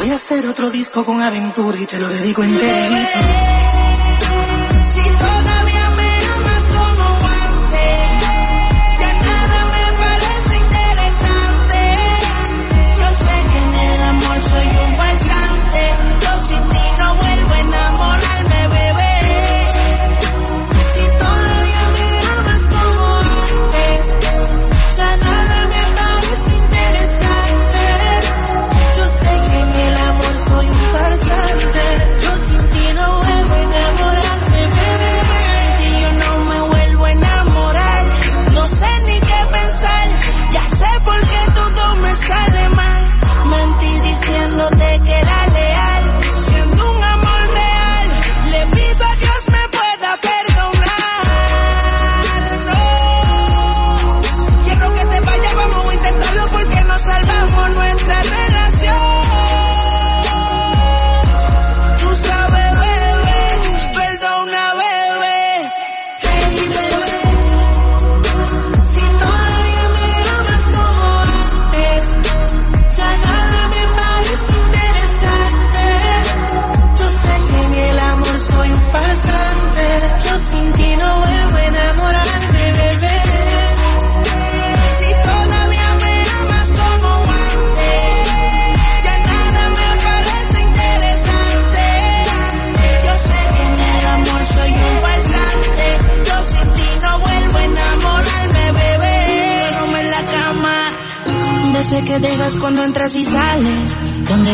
Voy a hacer otro disco con aventura y te lo dedico enterito.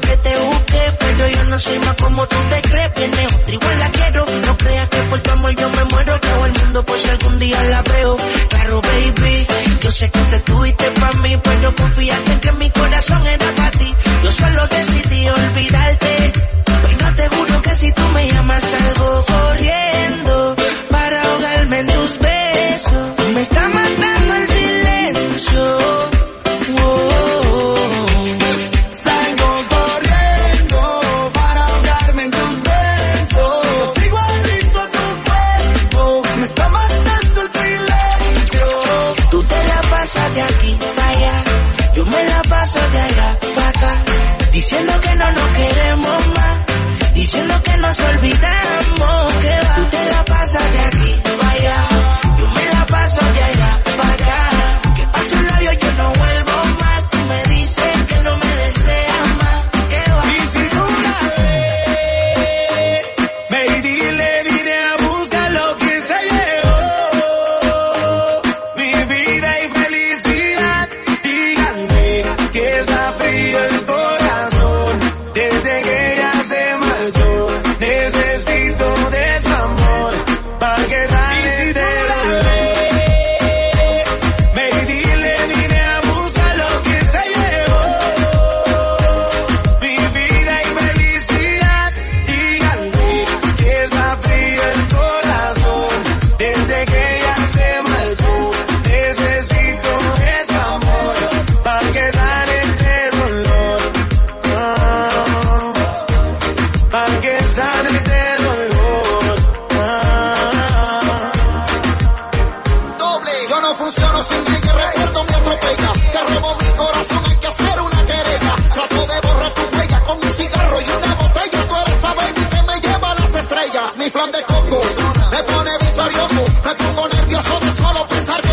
que te busque, pues pero yo no soy más como tú te crees. Viene otra igual la quiero, no creas que por tu amor yo me muero. Todo el mundo por si algún día la veo. Claro, baby, yo sé que te tuviste para mí, pues pero confiaste que mi corazón era para ti. Yo solo decidí olvidarte, pues pero te juro que si tú me llamas salgo corriendo para ahogarme en tus besos. Me está matando el silencio.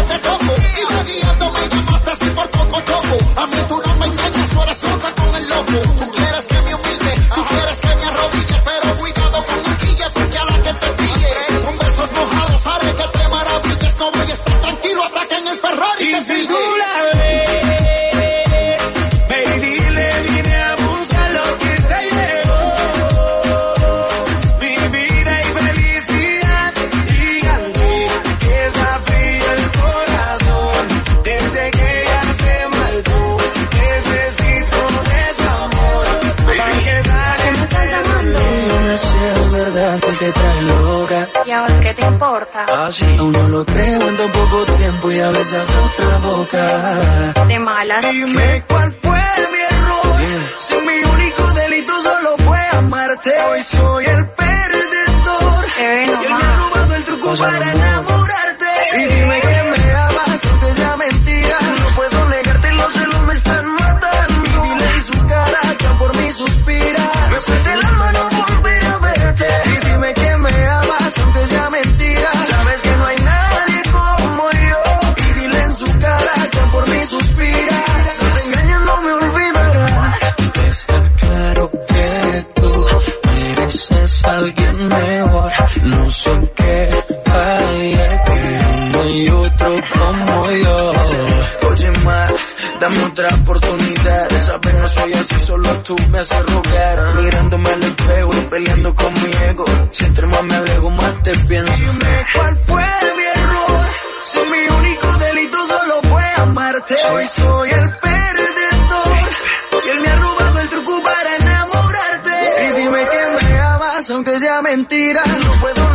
Pensar que Así aún no lo creo en tan poco tiempo y a veces otra boca. De malas. Dime cuál fue mi error. Si mi único delito solo fue amarte. Hoy soy el perdedor. No Y él me ha robado el truco para de amor. Tú me haces rogar. Mirándome al espejo, peleando con mi ego. Si entre más me alejo, más te pienso. Dime cuál fue mi error. Si mi único delito solo fue amarte. Hoy soy el perdedor. Y él me ha robado el truco para enamorarte. Y dime que me amas aunque sea mentira. No puedo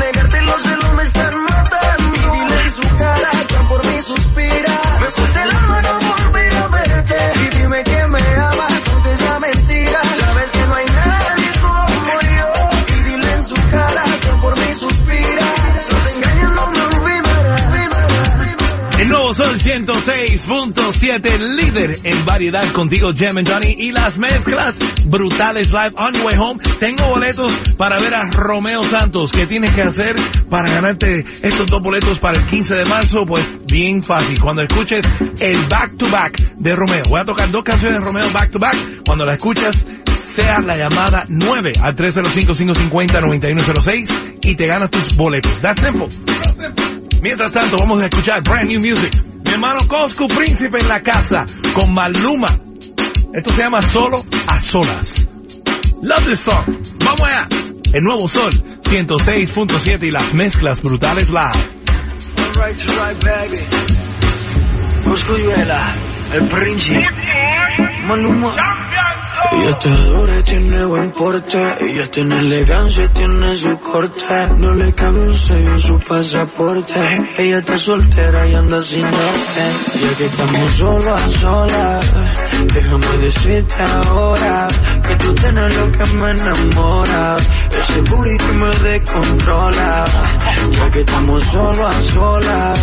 106.7, líder en variedad contigo, Jem and Johnny, y las mezclas brutales live on your way home. Tengo boletos para ver a Romeo Santos. ¿Qué tienes que hacer para ganarte estos dos boletos para el 15 de marzo? Pues bien fácil. Cuando escuches el back to back de Romeo, voy a tocar dos canciones de Romeo back to back. Cuando la escuchas, sea la llamada 9 al 305-550-9106 y te ganas tus boletos. That's simple. That's simple. Mientras tanto, vamos a escuchar brand new music. Mi hermano Coscu Príncipe en la casa con Maluma. Esto se llama Solo a Solas. Love this song. Vamos allá. El nuevo Sol 106.7 y las mezclas brutales live. To right, baby. El príncipe. Maluma. Ella te adora, tiene buen porte. Ella tiene elegancia, tiene su corte. No le cabe un sello en su pasaporte. Ella está soltera y anda sin norte. Ya que estamos solo a solas, déjame decirte ahora que tú tienes lo que me enamora. Ese booty que me descontrola. Ya que estamos solo a solas,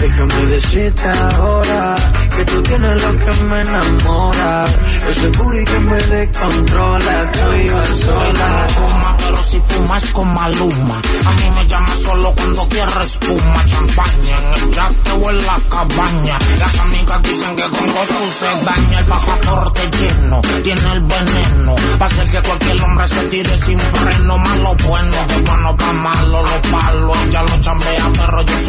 déjame decirte ahora que tú tienes lo que me enamora. Ese booty que me descontrola, tú y yo a solas. fuma, pero si fumas con Maluma. A mí me llama solo cuando quiere espuma, champaña en el yate o en la cabaña. Las amigas dicen que con Goku se daña el pasaporte lleno, tiene el veneno. Va que cualquier hombre se tire sin freno, malo bueno, de bueno pa' malo, los palos. Ella lo chambea,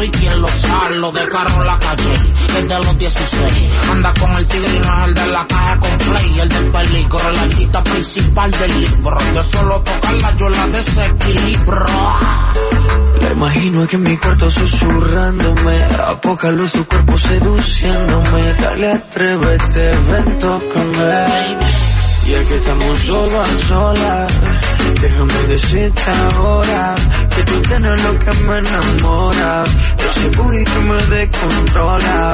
soy quien lo salo. De carro en la calle, desde los 16. Anda con el tigre y no es el de la caja con play, el del peligro, el artista principal del libro. De solo tocarla yo la desequilibro. La imagino aquí en mi cuarto susurrándome A poca luz tu cuerpo seduciéndome Dale atrévete, ven tócame Ya que estamos solo a solas. Déjame decirte ahora Que tú tienes lo que me enamora. Ese booty que me descontrola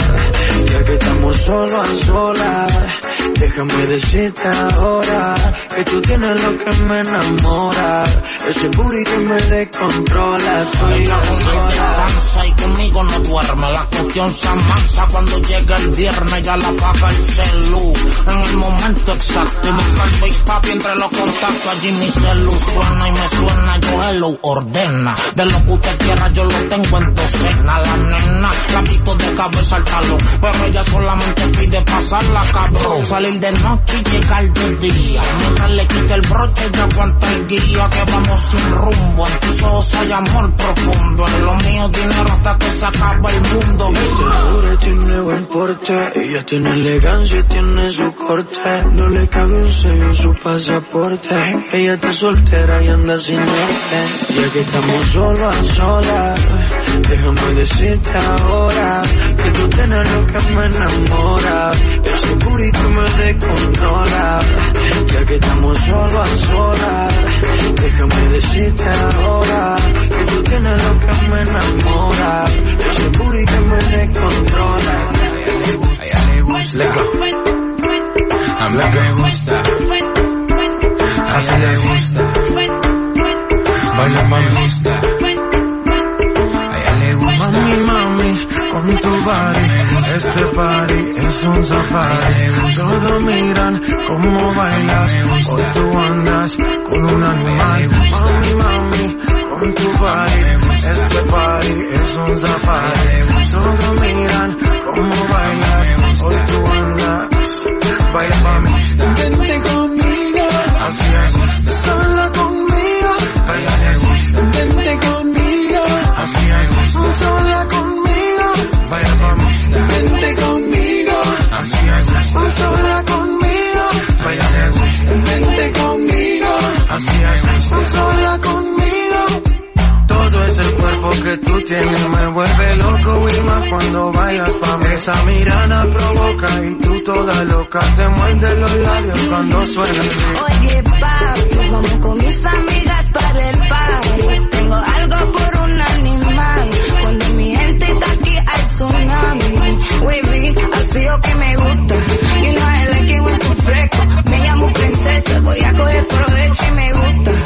Ya que estamos solo a solas Déjame decirte ahora que tú tienes lo que me enamora. Ese booty que me descontrola, Ella sola. danza y conmigo no duerme. La cuestión se amansa cuando llega el viernes. Ya la apaga el celu en el momento exacto. Y busca el Papi entre los contactos. Allí mi celu suena y me suena. Yo hello ordena. De lo que usted quiera yo lo tengo en docena. La nena la quito de cabeza al talón. Pero ella solamente pide pasarla cabrón. Salir de noche y llegar de día. Mientras le quite el broche ya aguanta el guía. Que vamos sin rumbo. En tus ojos hay amor profundo. En lo mío dinero hasta que se acaba el mundo. Segura tiene buen porte, ella tiene elegancia y tiene su corte. No le cabe un sello en su pasaporte. Ella está soltera y anda sin norte. Ya que estamos solos solas, déjame decirte ahora que tú tienes lo que me enamora. Este party es un safari. Todos miran cómo bailas, hoy tú andas con un animal. Mami, mami, con tu body, este party es un safari. Todos miran cómo bailas, hoy tú andas. Baila mami, tú tienes me vuelve loco y más cuando bailas pa' mí. Esa mirada provoca y tú toda loca te muerde los labios cuando suena. Oye, papi, vamos con mis amigas para el party. Tengo algo por un animal. Cuando mi gente está aquí hay tsunami. Wavy, así lo que me gusta. You know I like it when tú fresco. Me llamo princesa, voy a coger provecho y me gusta.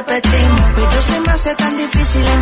repetimos. Pero se me hace tan difícil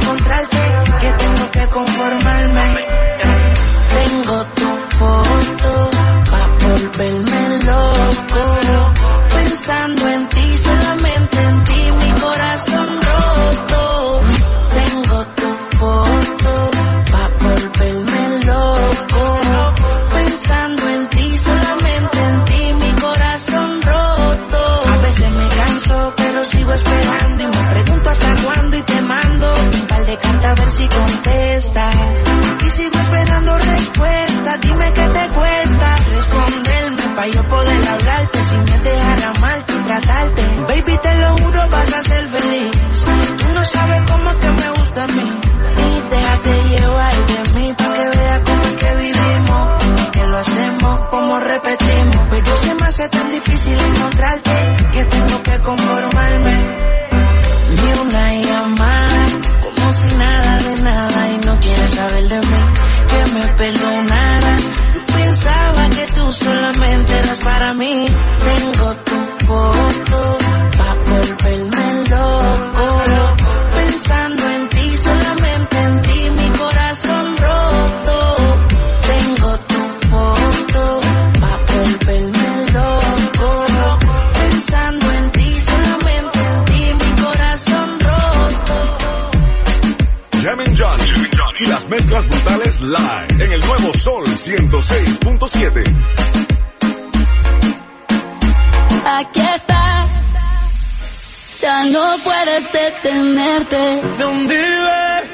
106.7. Aquí estás, ya no puedes detenerte. ¿Dónde vas?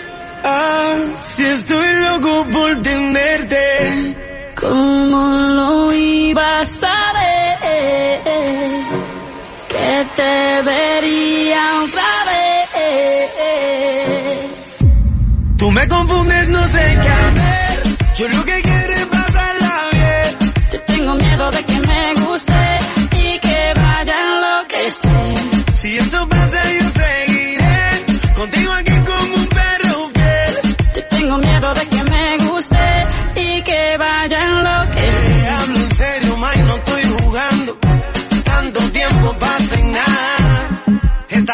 Ah, si estoy loco por tenerte. ¿Cómo lo ibas a ver? Que te vería otra vez. Tú me confundes, no sé qué hacer. Yo lo que quiero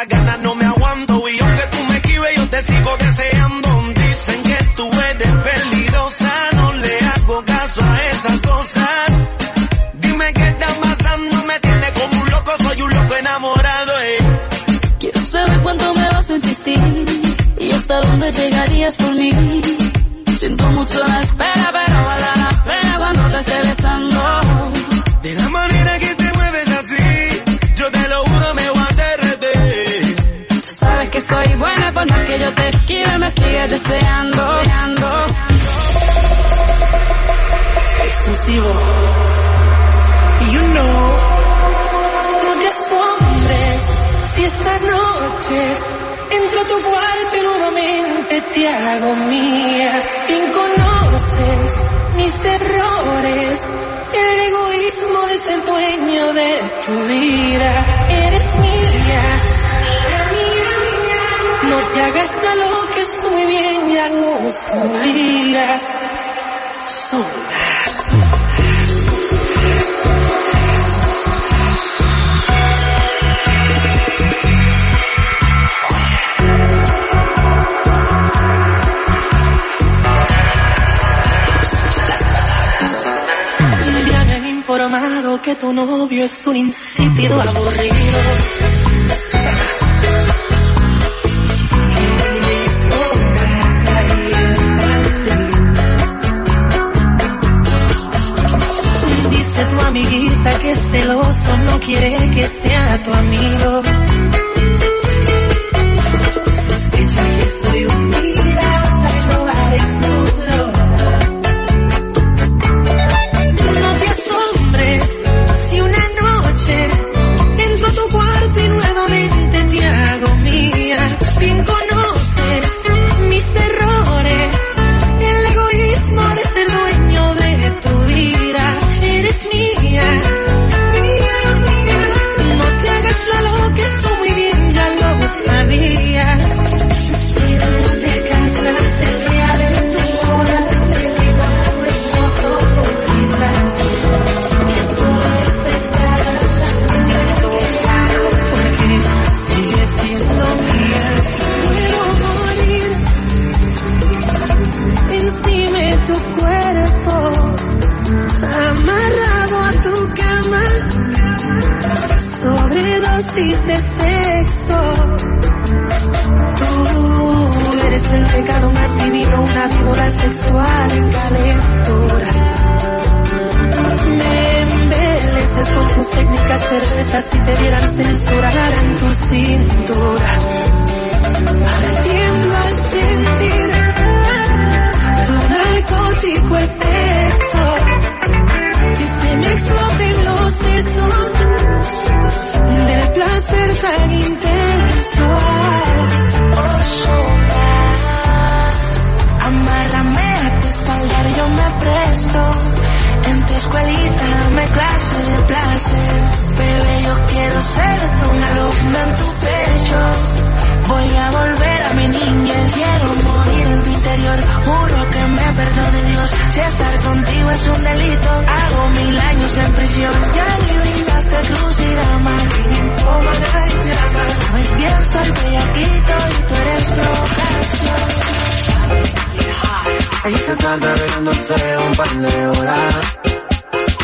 Estas ganas no me aguanto y aunque tú me esquives, yo te sigo deseando. Dicen que tú eres peligrosa, no le hago caso a esas cosas. Dime qué está pasando, me tiene como un loco, soy un loco enamorado. Eh. Quiero saber cuánto me vas a insistir y hasta dónde llegarías por mí. Siento mucho la espera, pero vale la pena cuando te esté besando. De la manera soy buena, por más que yo te esquive, me sigues deseando. deseando. Exclusivo. You know. No te asombres si esta noche entro a tu cuarto y nuevamente te hago mía. Bien conoces mis errores, el egoísmo dueño de tu vida. Eres mía. No te hagas la loca, es muy bien, ya. Ya me han informado que tu novio es un insípido aburrido. Amiguita que celoso, no quiere que sea tu amigo. Placer. Bebé, yo quiero ser una alumna en tu pecho. Voy a volver a mi niñez, quiero morir en tu interior. Juro que me perdone Dios. es un delito. Hago mil años en prisión. Ya le brindaste cruz y dama. Sabes bien, soy bellaquito y tú eres provocación. Ahí se tarda bebiéndose un par de horas.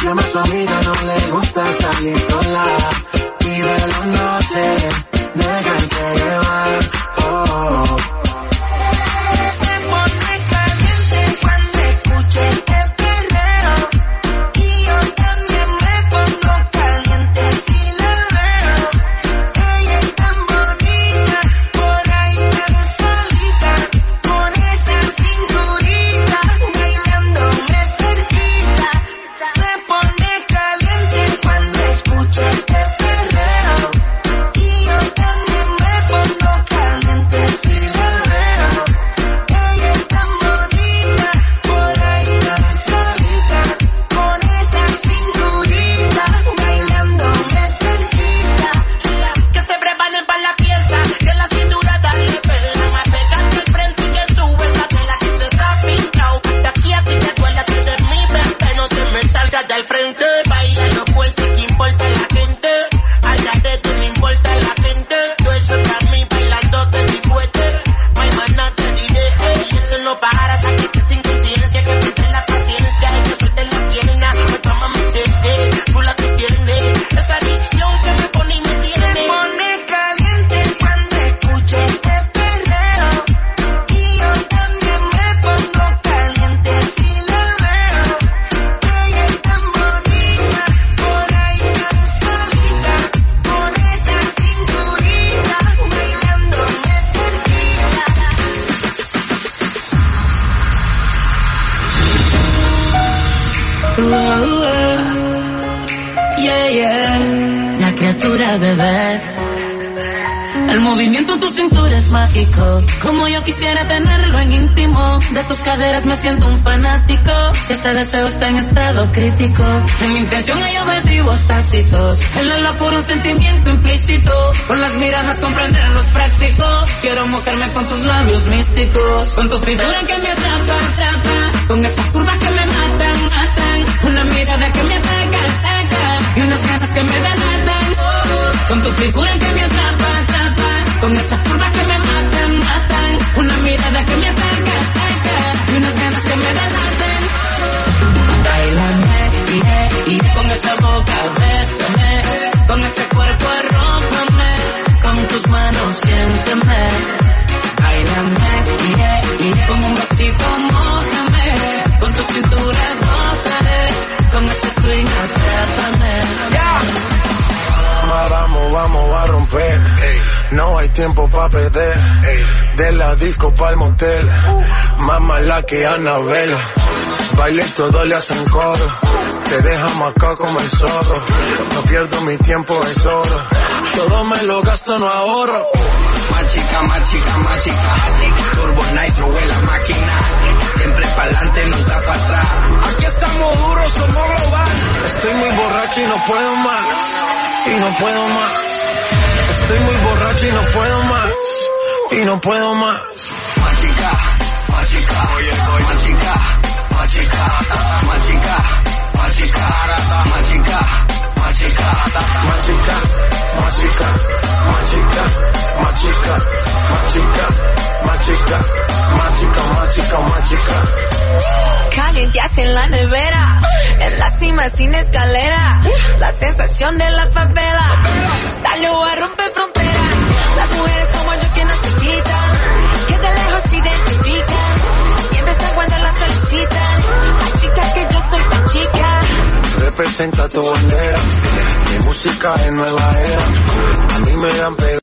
Llama a su amiga, no le gusta salir sola. Vive la noche, 내가 이제와 Yeah, yeah. La criatura bebé. El movimiento en tu cintura es mágico. Como yo quisiera tenerlo en íntimo. De tus caderas me siento un fanático. Este deseo está en estado crítico. En mi intención hay objetivos tácitos. En la locura un sentimiento implícito. Con las miradas comprender los prácticos. Quiero mojarme con tus labios místicos. Con tu figura que me atrapa, atrapa. Con esas curvas que me matan, matan. Una mirada que me ataca, ataca. Y unas ganas que me delatan. Con tu figura que me atrapa, atrapa. Con esas curvas que me matan, matan. Una mirada que me ataca, ataca. Y unas ganas que me delatan. Bailame, iré, iré con esa boca, bésame. No hay tiempo para perder. De la disco pa'l motel. Más mala que Anabel. Baile y todo le hacen coro. Te deja acá como el zorro. No pierdo mi tiempo, es oro. Todo me lo gasto, no ahorro. Más chica, más chica, más chica. Turbo Nitro en la máquina. Siempre pa'lante, nunca para atrás. Aquí estamos duros, somos global. Estoy muy borracho y no puedo más. Y no puedo más. Estoy muy borracho y no puedo más. Y no puedo más. Machica, machica, oye, oye. Machica, machica, machica, machica, machica más chica, más chica, más chica, más chica, más chica. Calienteaste en la nevera, en la cima sin escalera, la sensación de la favela, salió a romper fronteras, las mujeres como yo que necesitan, que de lejos se identifican, siempre están cuando las solicitan, la chica que yo soy. Representa tu bandera, mi música es nueva era, a mí me dan pegado.